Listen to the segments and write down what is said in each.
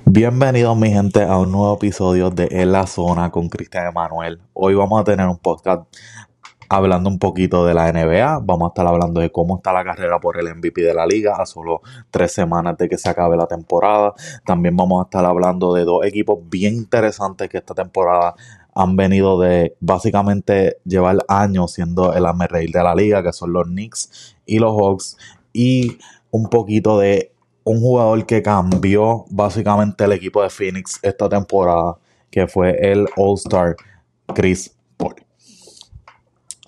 Bienvenidos mi gente a un nuevo episodio de En la Zona con Cristian Emanuel. Hoy vamos a tener un podcast hablando un poquito de la NBA. Vamos a estar hablando de cómo está la carrera por el MVP de la liga a solo tres semanas de que se acabe la temporada. También vamos a estar hablando de dos equipos bien interesantes que esta temporada han venido de básicamente llevar años siendo el amerreír de la liga, que son los Knicks y los Hawks. Y un poquito de un jugador que cambió básicamente el equipo de Phoenix esta temporada, que fue el All-Star Chris Paul.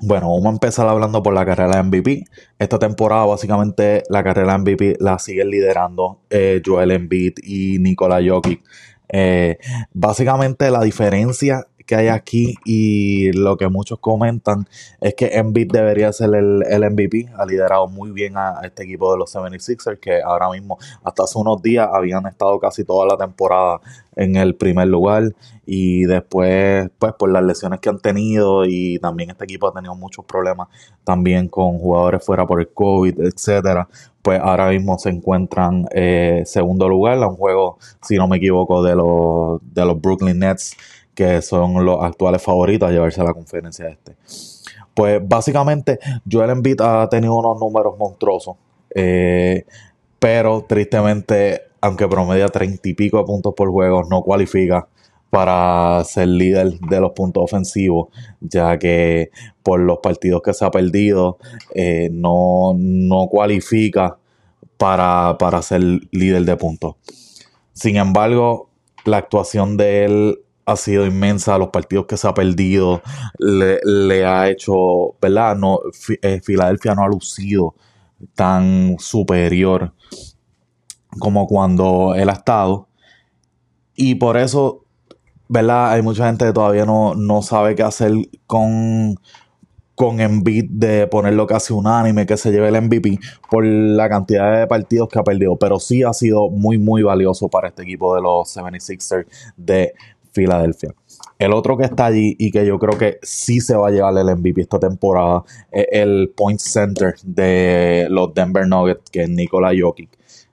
Bueno, vamos a empezar hablando por la carrera MVP. Esta temporada, básicamente, la carrera MVP la siguen liderando eh, Joel Embiid y Nikola Jokic. Eh, básicamente, la diferencia que hay aquí y lo que muchos comentan es que Embiid debería ser el, el, MVP. Ha liderado muy bien a este equipo de los 76ers que ahora mismo, hasta hace unos días, habían estado casi toda la temporada en el primer lugar y después, pues por las lesiones que han tenido y también este equipo ha tenido muchos problemas también con jugadores fuera por el COVID, etcétera, pues ahora mismo se encuentran eh, segundo lugar a un juego, si no me equivoco, de los, de los Brooklyn Nets que son los actuales favoritos a llevarse a la conferencia este. Pues básicamente Joel Embiid ha tenido unos números monstruosos, eh, pero tristemente, aunque promedia treinta y pico de puntos por juego, no cualifica para ser líder de los puntos ofensivos, ya que por los partidos que se ha perdido, eh, no, no, cualifica para, para ser líder de puntos. Sin embargo, la actuación de él ha sido inmensa, los partidos que se ha perdido, le, ha hecho, ¿verdad? No, eh, Filadelfia no ha lucido tan superior como cuando él ha estado. Y por eso, ¿verdad? Hay mucha gente que todavía no, no sabe qué hacer con, con de ponerlo casi unánime que se lleve el MVP por la cantidad de partidos que ha perdido. Pero sí ha sido muy, muy valioso para este equipo de los 76ers de Filadelfia. El otro que está allí y que yo creo que sí se va a llevar el MVP esta temporada es el point center de los Denver Nuggets, que es Nikola Jokic.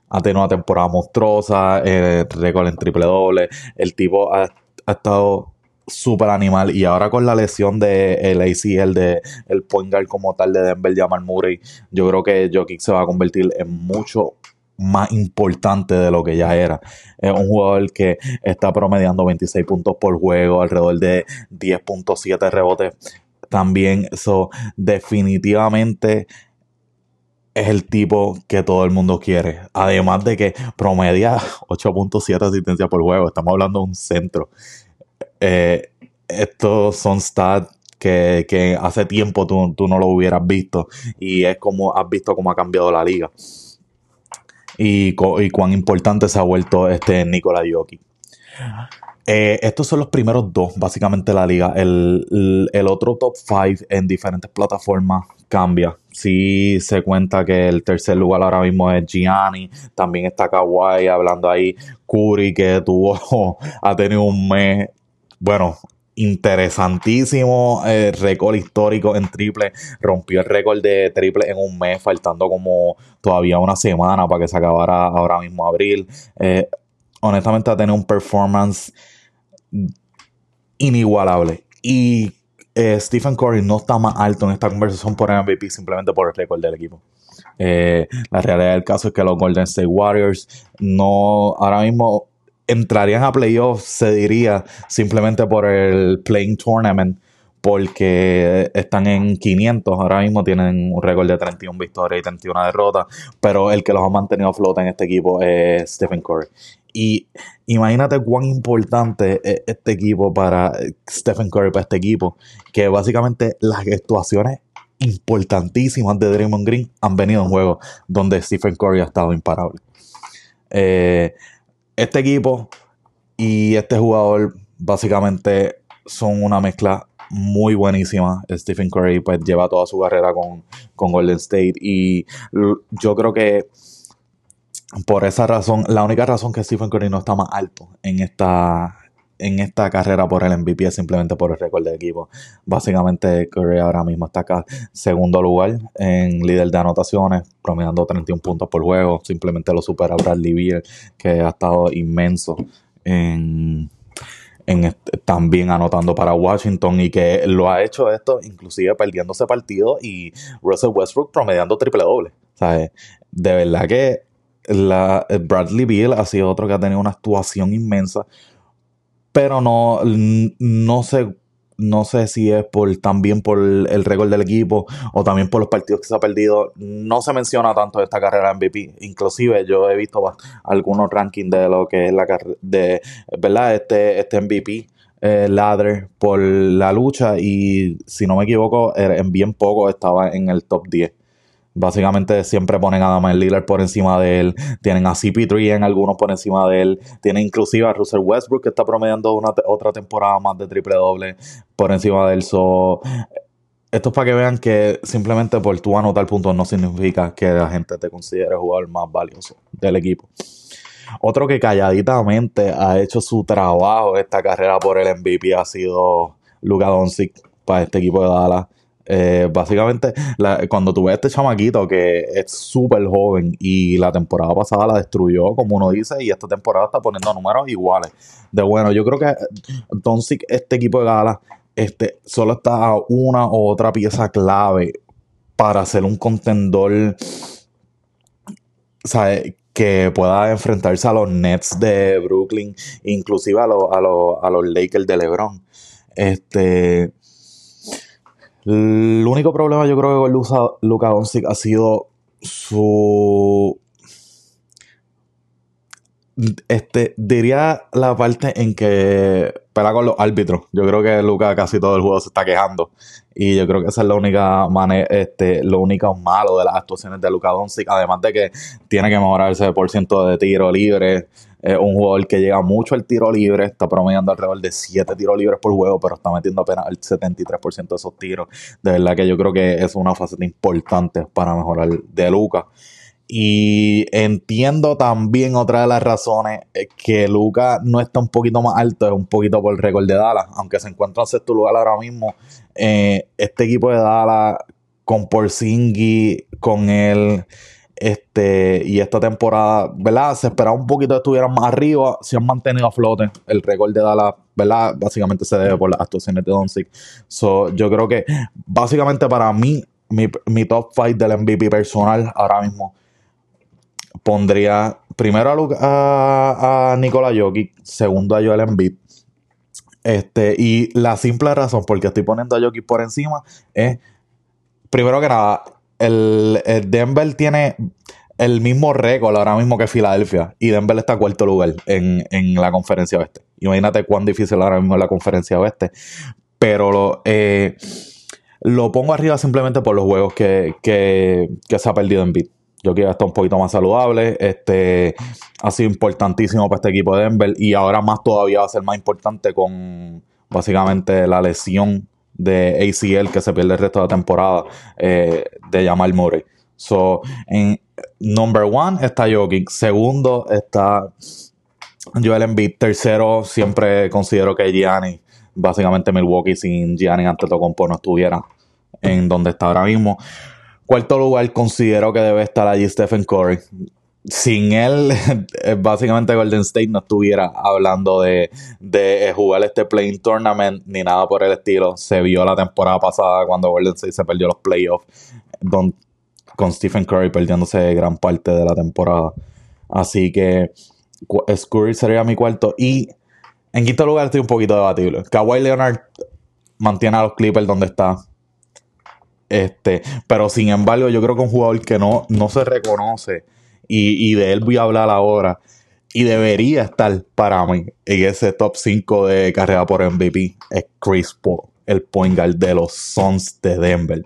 Ha tenido una temporada monstruosa, eh, récord en triple doble. El tipo ha, estado súper animal y ahora con la lesión de el ACL de el point guard como tal de Denver Jamal Murray yo creo que Jokic se va a convertir en mucho más importante de lo que ya era. Es un jugador que está promediando 26 puntos por juego, alrededor de 10.7 rebotes. También eso definitivamente es el tipo que todo el mundo quiere. Además de que promedia 8.7 asistencia por juego. Estamos hablando de un centro. Eh, estos son stats que, hace tiempo tú, tú, no lo hubieras visto. Y es como has visto cómo ha cambiado la liga y, cuán importante se ha vuelto este Nikola Jokic. Eh, estos son los primeros dos, básicamente, la liga. El, otro top 5 en diferentes plataformas cambia. Sí se cuenta que el tercer lugar ahora mismo es Gianni. También está Kawhi hablando ahí. Curry, que tuvo, ha tenido un mes, bueno, interesantísimo eh, récord histórico en triple. Rompió el récord de triple en un mes, faltando como todavía una semana para que se acabara ahora mismo abril. Eh, honestamente ha tenido un performance inigualable. Y eh, Stephen Curry no está más alto en esta conversación por MVP simplemente por el récord del equipo. la realidad del caso es que los Golden State Warriors no ahora mismo entrarían a playoffs, se diría, simplemente por el Playing Tournament, porque están en 500, ahora mismo tienen un récord de 31 victorias y 31 derrotas, pero el que los ha mantenido a flote en este equipo es Stephen Curry. Y imagínate cuán importante es este equipo para Stephen Curry, para este equipo, que básicamente las actuaciones importantísimas de Draymond Green han venido en juegos donde Stephen Curry ha estado imparable. Eh, este equipo y este jugador básicamente son una mezcla muy buenísima. Stephen Curry pues lleva toda su carrera con, Golden State y yo creo que por esa razón, la única razón que Stephen Curry no está más alto en esta en esta carrera por el MVP simplemente por el récord de equipo. Básicamente Curry ahora mismo está acá segundo lugar en líder de anotaciones, promediando 31 puntos por juego. Simplemente lo supera Bradley Beal, que ha estado inmenso en, en también anotando para Washington y que lo ha hecho esto inclusive perdiéndose partido y Russell Westbrook promediando triple doble. ¿sabes? De verdad que la, Bradley Beal ha sido otro que ha tenido una actuación inmensa, pero no, no sé, no sé si es por también por el récord del equipo o también por los partidos que se ha perdido. No se menciona tanto esta carrera MVP. Inclusive yo he visto algunos rankings de lo que es la de, ¿verdad? Este, este MVP. Eh, ladder por la lucha y si no me equivoco en bien poco estaba en el top 10 Básicamente siempre ponen a Damian Lillard por encima de él. Tienen a CP3 en algunos por encima de él. Tienen inclusive a Russell Westbrook que está promediando una otra temporada más de triple doble por encima de él. So, esto es para que vean que simplemente por tu anotar puntos no significa que la gente te considere jugador más valioso del equipo. Otro que calladitamente ha hecho su trabajo esta carrera por el MVP ha sido Luka Doncic para este equipo de Dallas. Eh, básicamente, cuando tuve este chamaquito que es súper joven y la temporada pasada la destruyó, como uno dice, y esta temporada está poniendo números iguales. De bueno, yo creo que Doncic, este equipo de Gala, este, solo está una u otra pieza clave para ser un contendor, ¿sabes? que pueda enfrentarse a los Nets de Brooklyn, inclusive a, a, a los Lakers de LeBron. Este, el único problema yo creo que con Luka Doncic ha sido su este, diría la parte en que pela con los árbitros. Yo creo que Luca casi todo el juego se está quejando. Y yo creo que esa es la única manera, este, lo único malo de las actuaciones de Luca Doncic. Además de que tiene que mejorar ese por ciento de tiro libre. Es un jugador que llega mucho al tiro libre, está promediando alrededor de 7 tiros libres por juego, pero está metiendo apenas el 73% de esos tiros. De verdad que yo creo que es una faceta importante para mejorar de Luca. Y entiendo también otra de las razones que Luca no está un poquito más alto, es un poquito por el récord de Dallas, aunque se encuentra en sexto lugar ahora mismo. Eh, este equipo de Dallas, con Porzingis, con él, este, y esta temporada, ¿verdad? Se esperaba un poquito que estuvieran más arriba, se han mantenido a flote. El récord de Dallas, ¿verdad? Básicamente se debe por las actuaciones de Doncic. So, yo creo que, básicamente para mí, mi, mi top 5 del MVP personal ahora mismo pondría primero a, Nikola Jokic, segundo a Joel Embiid. Este, y la simple razón por que estoy poniendo a Jokic por encima es, primero que nada, el, Denver tiene el mismo récord ahora mismo que Filadelfia y Denver está cuarto lugar en, la conferencia oeste. Imagínate cuán difícil ahora mismo es la conferencia oeste. Pero lo, eh, pongo arriba simplemente por los juegos que, que, que se ha perdido en beat. Yo quiero estar un poquito más saludable. Este ha sido importantísimo para este equipo de Denver y ahora más todavía va a ser más importante con básicamente la lesión de ACL que se pierde el resto de la temporada eh, de Jamal Murray. So, en number one está Jokic, segundo está Joel Embiid, tercero siempre considero que Gianni, básicamente Milwaukee sin Gianni Antetokounmpo no estuviera en donde está ahora mismo. Cuarto lugar, considero que debe estar allí Stephen Curry. Sin él, básicamente Golden State no estuviera hablando de, jugar este playing tournament ni nada por el estilo. Se vio la temporada pasada cuando Golden State se perdió los playoffs con Stephen Curry perdiéndose gran parte de la temporada. Así que Curry sería mi cuarto. Y en quinto lugar estoy un poquito debatible. Kawhi Leonard mantiene a los Clippers donde está. Este, pero sin embargo, yo creo que un jugador que no, no se reconoce, y, de él voy a hablar ahora, y debería estar para mí en ese top 5 de carrera por MVP, es Chris Paul, el point guard de los Suns de Denver.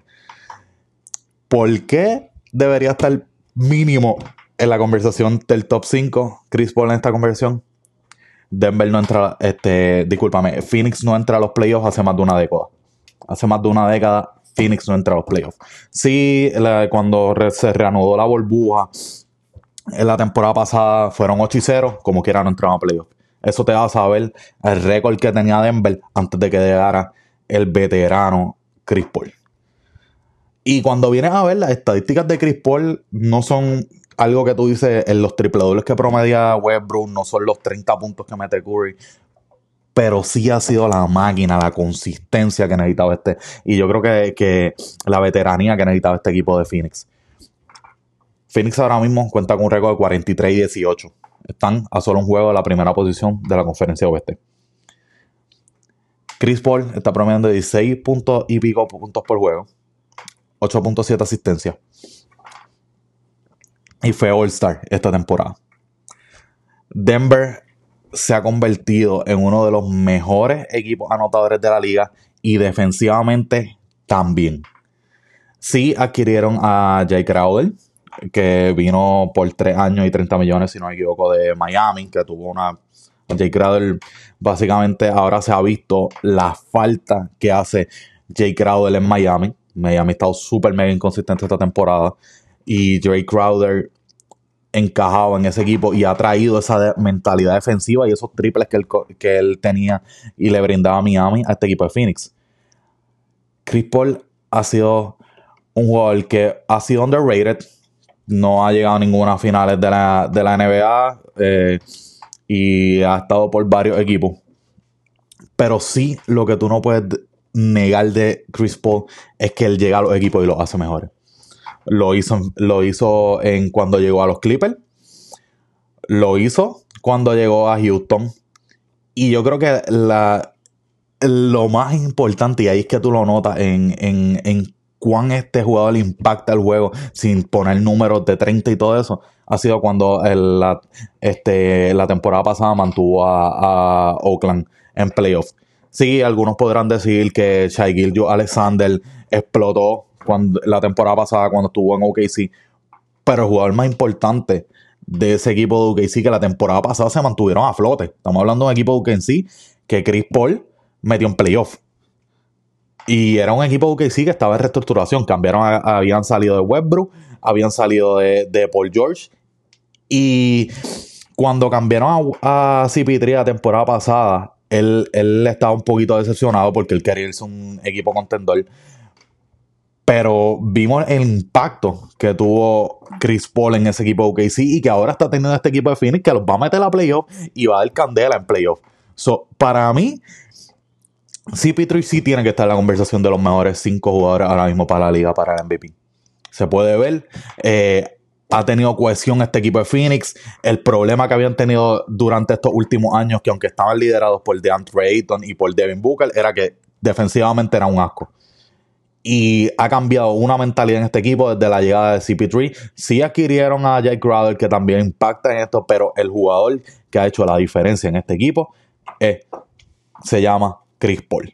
¿Por qué debería estar mínimo en la conversación del top 5 Chris Paul en esta conversación? Denver no entra, este, discúlpame, Phoenix no entra a los playoffs hace más de una década. Hace más de una década Phoenix no entra a los playoffs. Sí, cuando se reanudó la burbuja en la temporada pasada fueron 8 y 0, como quiera no entraron a playoffs. Eso te va a saber el récord que tenía Denver antes de que llegara el veterano Chris Paul. Y cuando vienes a ver, las estadísticas de Chris Paul no son algo que tú dices en los triple dobles que promedia Westbrook, no son los 30 puntos que mete Curry, pero sí ha sido la máquina, la consistencia que necesitaba este. Y yo creo que, que la veteranía que necesitaba este equipo de Phoenix. Phoenix ahora mismo cuenta con un récord de 43 y 18. Están a solo un juego de la primera posición de la conferencia oeste. Chris Paul está promediando 16 puntos y pico puntos por juego. 8.7 asistencia. Y fue All-Star esta temporada. Denver se ha convertido en uno de los mejores equipos anotadores de la liga y defensivamente también. Sí adquirieron a Jay Crowder, que vino por 3 años y 30 millones, si no me equivoco, de Miami, que tuvo una... Jay Crowder básicamente ahora se ha visto la falta que hace Jay Crowder en Miami. Miami ha estado súper mega inconsistente esta temporada. Y Jay Crowder encajado en ese equipo y ha traído esa mentalidad defensiva y esos triples que él, que él tenía y le brindaba a Miami a este equipo de Phoenix. Chris Paul ha sido un jugador que ha sido underrated, no ha llegado a ninguna finales de la, NBA eh, y ha estado por varios equipos. Pero sí, lo que tú no puedes negar de Chris Paul es que él llega a los equipos y los hace mejores. Lo hizo, lo hizo en cuando llegó a los Clippers. Lo hizo cuando llegó a Houston. Y yo creo que la, lo más importante, y ahí es que tú lo notas en, en, en cuán este jugador impacta el juego sin poner números de 30 y todo eso, ha sido cuando la, este, la temporada pasada mantuvo a, a Oakland en playoffs. Sí, algunos podrán decir que Shai Gilgio Alexander explotó cuando, la temporada pasada cuando estuvo en OKC. Pero el jugador más importante de ese equipo de OKC que la temporada pasada se mantuvieron a flote. Estamos hablando de un equipo de OKC que Chris Paul metió en playoff. Y era un equipo de OKC que estaba en reestructuración. Cambiaron, habían salido de Westbrook, habían salido de, Paul George. Y cuando cambiaron a, a CP3 la temporada pasada, él, él estaba un poquito decepcionado porque él quería irse un equipo contendor. Pero vimos el impacto que tuvo Chris Paul en ese equipo de OKC y que ahora está teniendo este equipo de Phoenix que los va a meter a playoff y va a dar candela en playoff. So, para mí, CP3 sí tiene que estar en la conversación de los mejores cinco jugadores ahora mismo para la liga, para el MVP. Se puede ver. Eh, ha tenido cohesión este equipo de Phoenix. El problema que habían tenido durante estos últimos años, que aunque estaban liderados por DeAndre Ayton y por Devin Booker, era que defensivamente era un asco y ha cambiado una mentalidad en este equipo desde la llegada de CP3. Sí adquirieron a Jake Crowder, que también impacta en esto, pero el jugador que ha hecho la diferencia en este equipo se llama Chris Paul.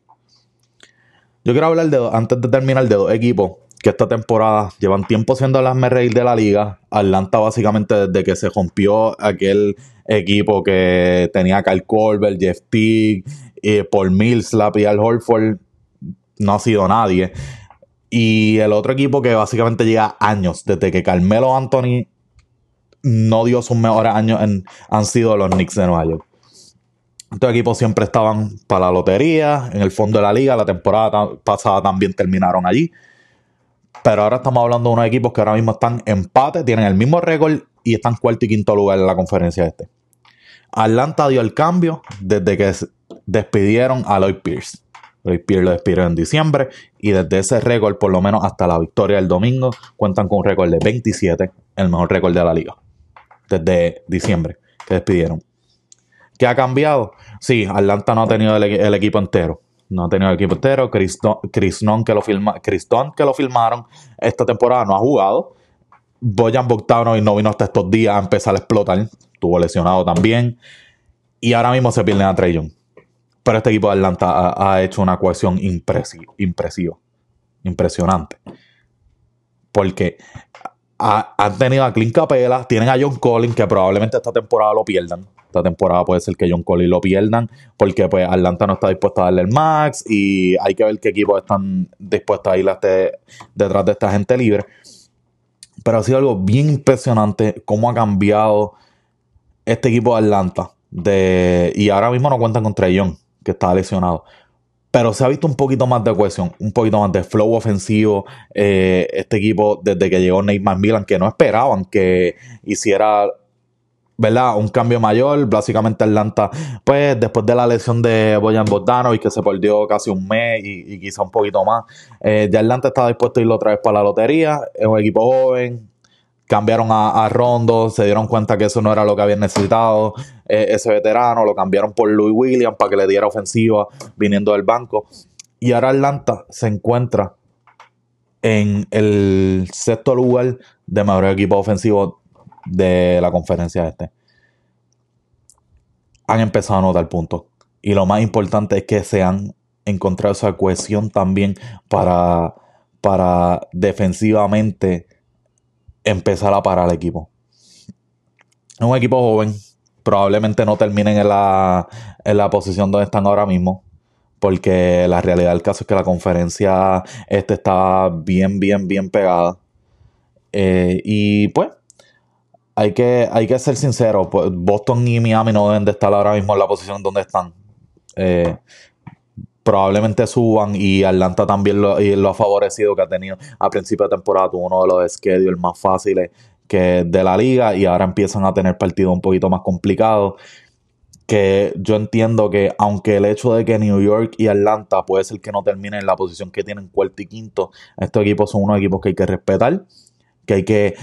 Yo quiero hablar de, antes de terminar, de dos equipos que esta temporada llevan tiempo siendo las reír de la liga. Atlanta, básicamente, desde que se rompió aquel equipo que tenía a Kyle Colbert, Jeff Teague, eh, Paul Millsap y Al Horford, no ha sido nadie. Y el otro equipo que básicamente llega años, desde que Carmelo Anthony no dio sus mejores años, han sido los Knicks de Nueva York. Estos equipos siempre estaban para la lotería, en el fondo de la liga, la temporada pasada también terminaron allí. Pero ahora estamos hablando de unos equipos que ahora mismo están en empate, tienen el mismo récord y están cuarto y quinto lugar en la conferencia este. Atlanta dio el cambio desde que despidieron a Lloyd Pierce. Lo despidieron en diciembre y desde ese récord, por lo menos hasta la victoria del domingo, cuentan con un récord de 27, el mejor récord de la liga. Desde diciembre que despidieron. ¿Qué ha cambiado? Sí, Atlanta no ha tenido el, equipo entero. No ha tenido el equipo entero. Chris, que lo filma, que lo filmaron esta temporada no ha jugado. Boyan y no vino hasta estos días a empezar a explotar. Estuvo lesionado también. Y ahora mismo se pierden a Trey Young. Pero este equipo de Atlanta ha, hecho una cohesión impresiva, impresionante. Porque han tenido a Clint Capela, tienen a John Collins, que probablemente esta temporada lo pierdan. Esta temporada puede ser que John Collins lo pierdan, porque pues Atlanta no está dispuesto a darle el max y hay que ver qué equipos están dispuestos a ir este, detrás de esta gente libre. Pero ha sido algo bien impresionante cómo ha cambiado este equipo de Atlanta de. Y ahora mismo no cuentan con Trey Young, que está lesionado. Pero se ha visto un poquito más de cohesión, un poquito más de flow ofensivo. Eh, este equipo, desde que llegó Nate McMillan, que no esperaban que hiciera ¿verdad? Un cambio mayor. Básicamente Atlanta, pues después de la lesión de Boyan y que se perdió casi un mes y, quizá un poquito más, eh, ya Atlanta estaba dispuesto a ir otra vez para la lotería. Es un equipo joven. Cambiaron a, Rondo, se dieron cuenta que eso no era lo que habían necesitado. Eh, ese veterano lo cambiaron por Louis Williams para que le diera ofensiva viniendo del banco. Y ahora Atlanta se encuentra en el sexto lugar de mejor equipo ofensivo de la conferencia este. Han empezado a notar puntos. Y lo más importante es que se han encontrado esa cohesión también para, para defensivamente empezar a parar al equipo. Es un equipo joven. Probablemente no terminen en la, en la posición donde están ahora mismo. Porque la realidad del caso es que la conferencia este está bien, bien, bien pegada. Eh, y pues, hay que, hay que ser sincero, pues, Boston y Miami no deben de estar ahora mismo en la posición donde están. Eh, probablemente suban y Atlanta también lo, ha favorecido que ha tenido a principio de temporada tuvo uno de los schedules más fáciles que de la liga y ahora empiezan a tener partidos un poquito más complicados que yo entiendo que aunque el hecho de que New York y Atlanta puede ser que no terminen en la posición que tienen cuarto y quinto, estos equipos son unos equipos que hay que respetar, que hay que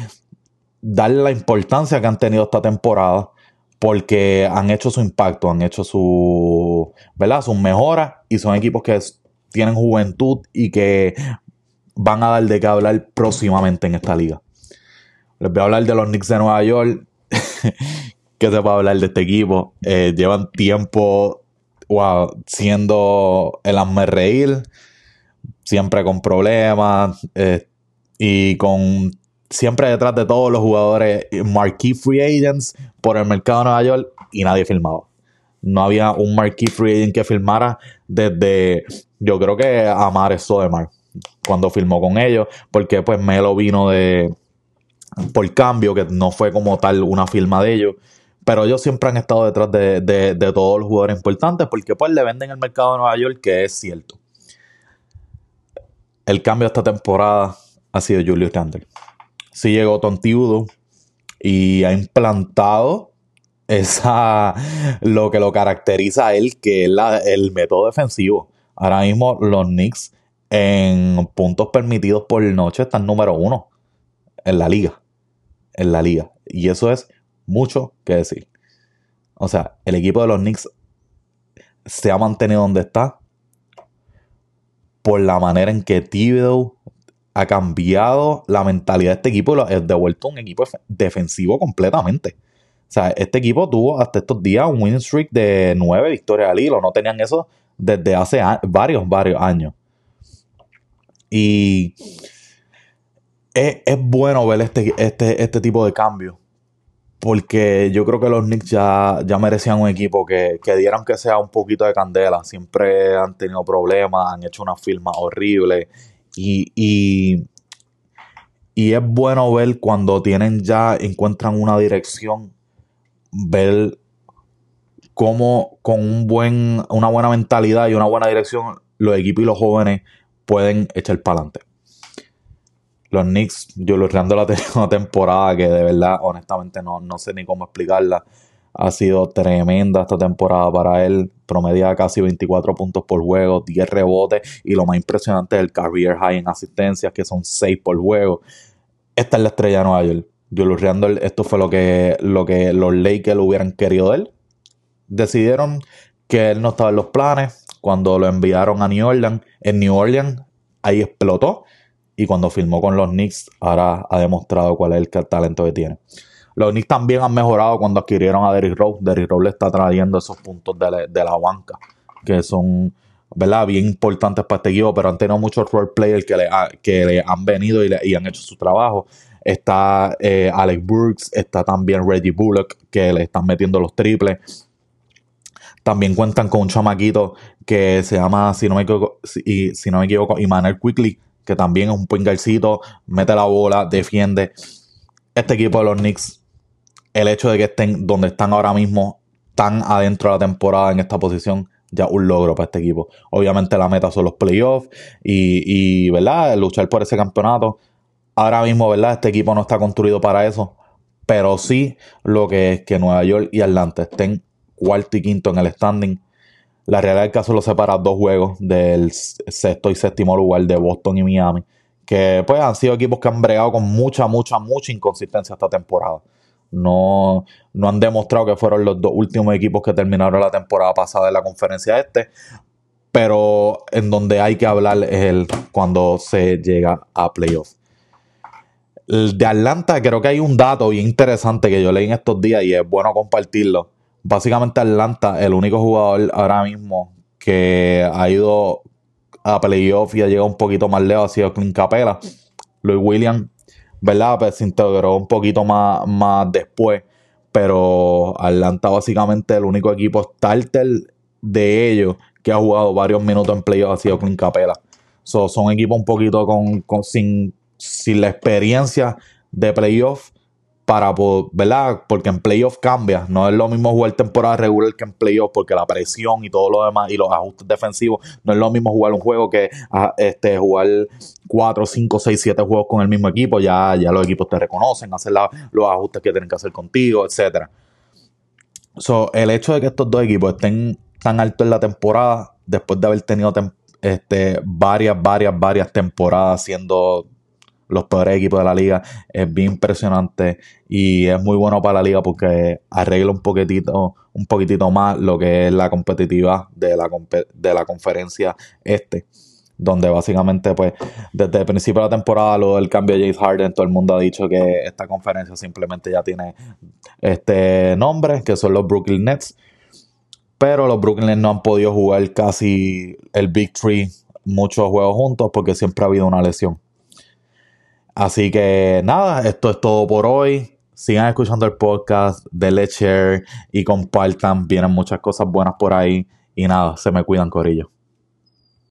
darle la importancia que han tenido esta temporada porque han hecho su impacto, han hecho su, ¿verdad? sus mejoras y son equipos que tienen juventud y que van a dar de qué hablar próximamente en esta liga. Les voy a hablar de los Knicks de Nueva York. ¿Qué se puede hablar de este equipo? Eh, llevan tiempo siendo el hazme reír, siempre con problemas eh, y con siempre detrás de todos los jugadores marquee free agents por el mercado de Nueva York y nadie filmaba. No había un marquee free agent que filmara desde, yo creo que Amar Sodermar, cuando filmó con ellos, porque pues Melo vino de, por cambio, que no fue como tal una firma de ellos. Pero ellos siempre han estado detrás de, de todos los jugadores importantes porque pues le venden el mercado de Nueva York, que es cierto. El cambio de esta temporada ha sido Julius Randle sí llegó tontiudo y ha implantado esa lo que lo caracteriza a él, que es el método defensivo. Ahora mismo los Knicks en puntos permitidos por noche están número uno en la liga. En la liga. Y eso es mucho que decir. O sea, el equipo de los Knicks se ha mantenido donde está por la manera en que Thibodeau ha cambiado la mentalidad de este equipo y lo ha devuelto un equipo defensivo completamente. O sea, este equipo tuvo hasta estos días un win streak de nueve victorias al hilo. No tenían eso desde hace varios, varios años. Y es, bueno ver este, este, este tipo de cambio. Porque yo creo que los Knicks ya, ya merecían un equipo que, que dieran que sea un poquito de candela. Siempre han tenido problemas, han hecho una firma horrible y, y, es bueno ver cuando tienen ya, encuentran una dirección, ver cómo con un buen, una buena mentalidad y una buena dirección los equipos y los jóvenes pueden echar para adelante. Los Knicks, yo reando la temporada que de verdad, honestamente, no, no sé ni cómo explicarla ha sido tremenda esta temporada para él. Promedia casi 24 puntos por juego, 10 rebotes y lo más impresionante es el career high en asistencias, que son 6 por juego. Esta es la estrella de Nueva York. Julius esto fue lo que, lo que los Lakers hubieran querido de él. Decidieron que él no estaba en los planes. Cuando lo enviaron a New Orleans, en New Orleans, ahí explotó. Y cuando filmó con los Knicks, ahora ha demostrado cuál es el talento que tiene. Los Knicks también han mejorado cuando adquirieron a Derrick Rose. Derrick Rose le está trayendo esos puntos de la, banca que son ¿verdad? bien importantes para este equipo, pero han tenido muchos role players que le, han venido y, han hecho su trabajo. Está eh, Alex Burks, está también Reggie Bullock, que le están metiendo los triples. También cuentan con un chamaquito que se llama, si no me equivoco, si, si no me equivoco, Quickly, que también es un pingarcito, mete la bola, defiende. Este equipo de los Knicks el hecho de que estén donde están ahora mismo tan adentro de la temporada en esta posición, ya un logro para este equipo. Obviamente la meta son los playoffs y, ¿verdad? luchar por ese campeonato. Ahora mismo, ¿verdad? Este equipo no está construido para eso, pero sí lo que es que Nueva York y Atlanta estén cuarto y quinto en el standing. La realidad del caso lo separa dos juegos del sexto y séptimo lugar de Boston y Miami, que pues han sido equipos que han bregado con mucha, mucha, mucha inconsistencia esta temporada. No, no han demostrado que fueron los dos últimos equipos que terminaron la temporada pasada en la conferencia este, pero en donde hay que hablar es el cuando se llega a playoffs. De Atlanta creo que hay un dato bien interesante que yo leí en estos días y es bueno compartirlo. Básicamente Atlanta, el único jugador ahora mismo que ha ido a playoff y ha llegado un poquito más lejos ha sido Clint Capela. Louis Williams ¿verdad? Pues se integró un poquito más, más después. Pero Atlanta básicamente el único equipo starter de ellos que ha jugado varios minutos en playoff ha sido Clint Capela. son equipos un poquito con, sin, sin la experiencia de playoff para, ¿verdad? Porque en playoff cambia. No es lo mismo jugar temporada regular que en playoff porque la presión y todo lo demás y los ajustes defensivos no es lo mismo jugar un juego que ah, este, jugar 4, 5, 6, 7 juegos con el mismo equipo. Ya, ya los equipos te reconocen, hacen los ajustes que tienen que hacer contigo, etc. So, el hecho de que estos dos equipos estén tan altos en la temporada, después de haber tenido este, varias, varias, varias temporadas siendo los peores equipos de la liga. Es bien impresionante y es muy bueno para la liga porque arregla un poquitito, un poquitito más lo que es la competitiva de la, de la conferencia este. Donde básicamente, pues, desde el principio de la temporada, luego del cambio de James Harden, todo el mundo ha dicho que esta conferencia simplemente ya tiene este nombre, que son los Brooklyn Nets. Pero los Brooklyn Nets no han podido jugar casi el Big Three muchos juegos juntos porque siempre ha habido una lesión. Así que nada, esto es todo por hoy. Sigan escuchando el podcast, denle share y compartan. Vienen muchas cosas buenas por ahí. Y nada, se me cuidan, Corillo.